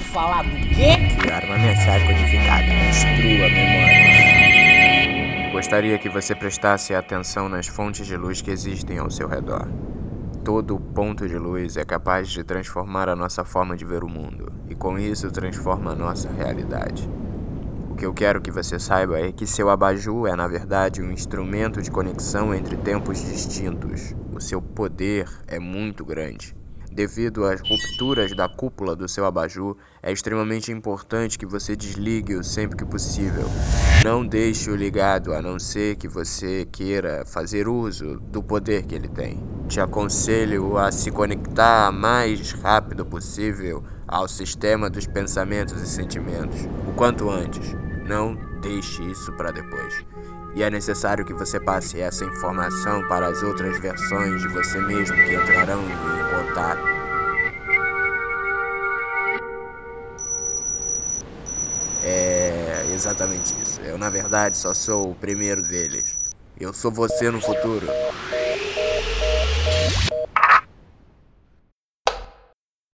Eu falar do quê? Criar uma mensagem codificada. Destrua memórias. Gostaria que você prestasse atenção nas fontes de luz que existem ao seu redor. Todo ponto de luz é capaz de transformar a nossa forma de ver o mundo, e com isso transforma a nossa realidade. O que eu quero que você saiba é que seu abajur é, na verdade, um instrumento de conexão entre tempos distintos. O seu poder é muito grande. Devido às rupturas da cúpula do seu abajur, é extremamente importante que você desligue-o sempre que possível. Não deixe-o ligado a não ser que você queira fazer uso do poder que ele tem. Te aconselho a se conectar mais rápido possível ao sistema dos pensamentos e sentimentos, o quanto antes. Não deixe isso para depois. E é necessário que você passe essa informação para as outras versões de você mesmo que entrarão em contato. É exatamente isso. Eu, na verdade, só sou o primeiro deles. Eu sou você no futuro.